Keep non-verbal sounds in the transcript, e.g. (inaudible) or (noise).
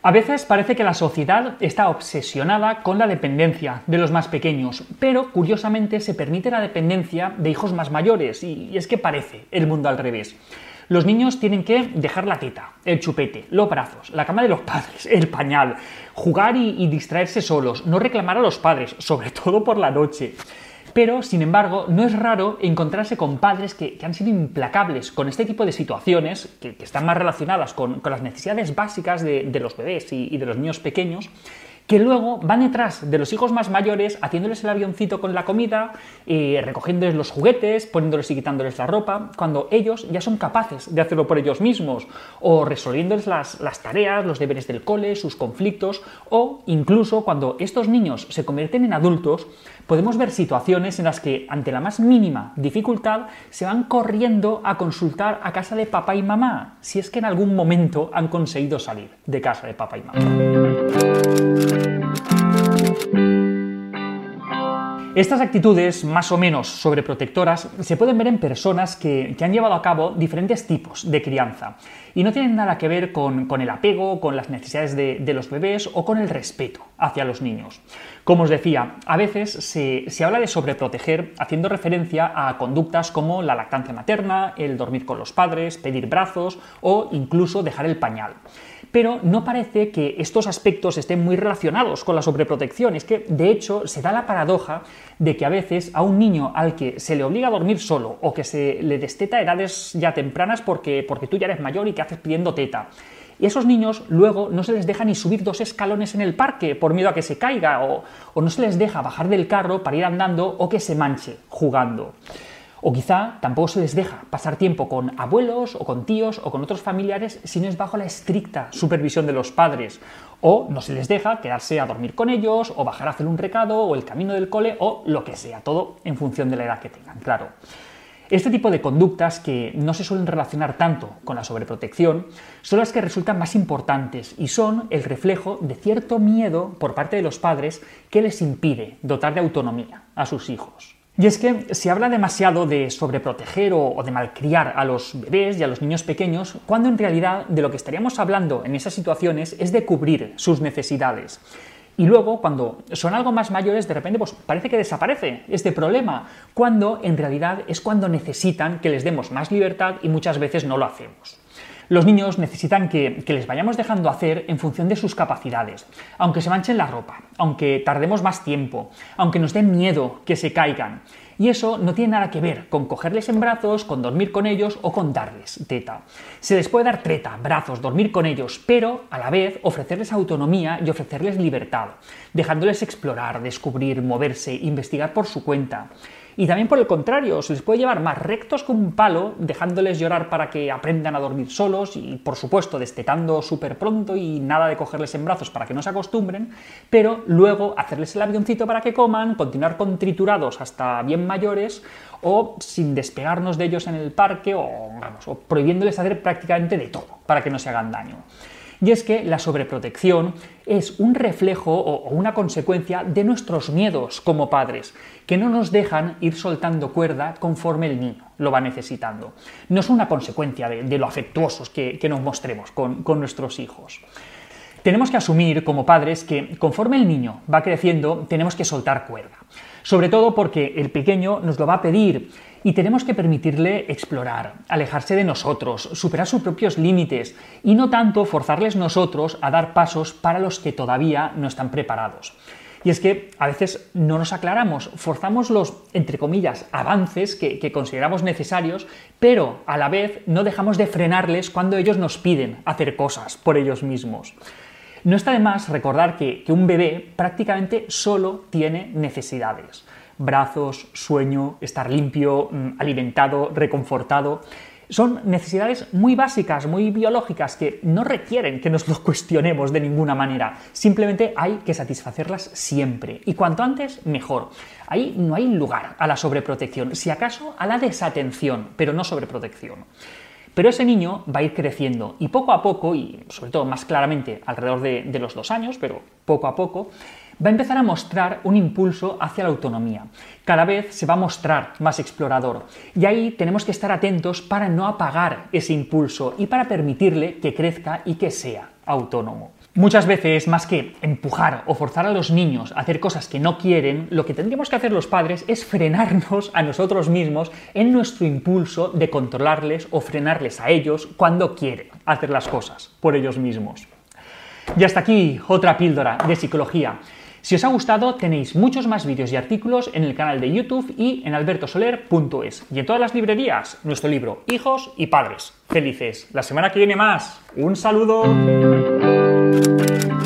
A veces parece que la sociedad está obsesionada con la dependencia de los más pequeños, pero curiosamente se permite la dependencia de hijos más mayores, y es que parece el mundo al revés. Los niños tienen que dejar la teta, el chupete, los brazos, la cama de los (laughs) padres, el pañal, jugar y, distraerse solos, no reclamar a los padres, sobre todo por la noche. Pero, sin embargo, no es raro encontrarse con padres que, han sido implacables con este tipo de situaciones, que, están más relacionadas con, las necesidades básicas de, los bebés y, de los niños pequeños, que luego van detrás de los hijos más mayores haciéndoles el avioncito con la comida, eh, recogiéndoles los juguetes, poniéndoles y quitándoles la ropa, cuando ellos ya son capaces de hacerlo por ellos mismos, o resolviéndoles las, las tareas, los deberes del cole, sus conflictos, o incluso cuando estos niños se convierten en adultos, podemos ver situaciones en las que, ante la más mínima dificultad, se van corriendo a consultar a casa de papá y mamá, si es que en algún momento han conseguido salir de casa de papá y mamá. Estas actitudes más o menos sobreprotectoras se pueden ver en personas que, han llevado a cabo diferentes tipos de crianza y no tienen nada que ver con, el apego, con las necesidades de, los bebés o con el respeto hacia los niños. Como os decía, a veces se, se habla de sobreproteger haciendo referencia a conductas como la lactancia materna, el dormir con los padres, pedir brazos o incluso dejar el pañal pero no parece que estos aspectos estén muy relacionados con la sobreprotección. Es que, de hecho, se da la paradoja de que a veces a un niño al que se le obliga a dormir solo o que se le desteta a edades ya tempranas porque, porque tú ya eres mayor y que haces pidiendo teta, y esos niños luego no se les deja ni subir dos escalones en el parque por miedo a que se caiga, o, o no se les deja bajar del carro para ir andando o que se manche jugando. O quizá tampoco se les deja pasar tiempo con abuelos o con tíos o con otros familiares si no es bajo la estricta supervisión de los padres. O no se les deja quedarse a dormir con ellos o bajar a hacer un recado o el camino del cole o lo que sea, todo en función de la edad que tengan, claro. Este tipo de conductas que no se suelen relacionar tanto con la sobreprotección son las que resultan más importantes y son el reflejo de cierto miedo por parte de los padres que les impide dotar de autonomía a sus hijos. Y es que se habla demasiado de sobreproteger o, de malcriar a los bebés y a los niños pequeños, cuando en realidad de lo que estaríamos hablando en esas situaciones es de cubrir sus necesidades. Y luego, cuando son algo más mayores, de repente pues, parece que desaparece este problema, cuando en realidad es cuando necesitan que les demos más libertad y muchas veces no lo hacemos. Los niños necesitan que, les vayamos dejando hacer en función de sus capacidades, aunque se manchen la ropa, aunque tardemos más tiempo, aunque nos den miedo que se caigan. Y eso no tiene nada que ver con cogerles en brazos, con dormir con ellos o con darles teta. Se les puede dar treta, brazos, dormir con ellos, pero a la vez ofrecerles autonomía y ofrecerles libertad, dejándoles explorar, descubrir, moverse, investigar por su cuenta. Y también por el contrario, se les puede llevar más rectos con un palo, dejándoles llorar para que aprendan a dormir solos y, por supuesto, destetando súper pronto y nada de cogerles en brazos para que no se acostumbren, pero luego hacerles el avioncito para que coman, continuar con triturados hasta bien mayores o sin despegarnos de ellos en el parque o, o prohibiéndoles hacer prácticamente de todo para que no se hagan daño. Y es que la sobreprotección es un reflejo o una consecuencia de nuestros miedos como padres, que no nos dejan ir soltando cuerda conforme el niño lo va necesitando. No es una consecuencia de, lo afectuosos que, nos mostremos con, con nuestros hijos. Tenemos que asumir como padres que conforme el niño va creciendo tenemos que soltar cuerda, sobre todo porque el pequeño nos lo va a pedir y tenemos que permitirle explorar, alejarse de nosotros, superar sus propios límites y no tanto forzarles nosotros a dar pasos para los que todavía no están preparados. Y es que a veces no nos aclaramos, forzamos los, entre avances que, consideramos necesarios, pero a la vez no dejamos de frenarles cuando ellos nos piden hacer cosas por ellos mismos. No está de más recordar que un bebé prácticamente solo tiene necesidades brazos, sueño, estar limpio, mm, alimentado, reconfortado. Son necesidades muy básicas, muy biológicas, que no requieren que nos lo (laughs) cuestionemos de ninguna manera. Simplemente hay que satisfacerlas siempre. Y cuanto antes, mejor. Ahí no hay lugar a la sobreprotección, si acaso a la desatención, pero no sobreprotección. Pero ese niño va a ir creciendo y poco a poco, y sobre todo más claramente alrededor de, de los dos años, pero poco a poco, va a empezar a mostrar un impulso hacia la autonomía. Cada vez se va a mostrar más explorador y ahí tenemos que estar atentos para no apagar ese impulso y para permitirle que crezca y que sea autónomo. Muchas veces, más que empujar o forzar a los niños a hacer cosas que no quieren, lo que tendríamos que hacer los padres es frenarnos a nosotros mismos en nuestro impulso de controlarles o frenarles a ellos cuando quieren hacer las cosas por ellos mismos. Y hasta aquí otra píldora de psicología. Si os ha gustado, tenéis muchos más vídeos y artículos en el canal de YouTube y en albertosoler.es. Y en todas las librerías, nuestro libro Hijos y Padres. Felices. La semana que viene más. Un saludo. Música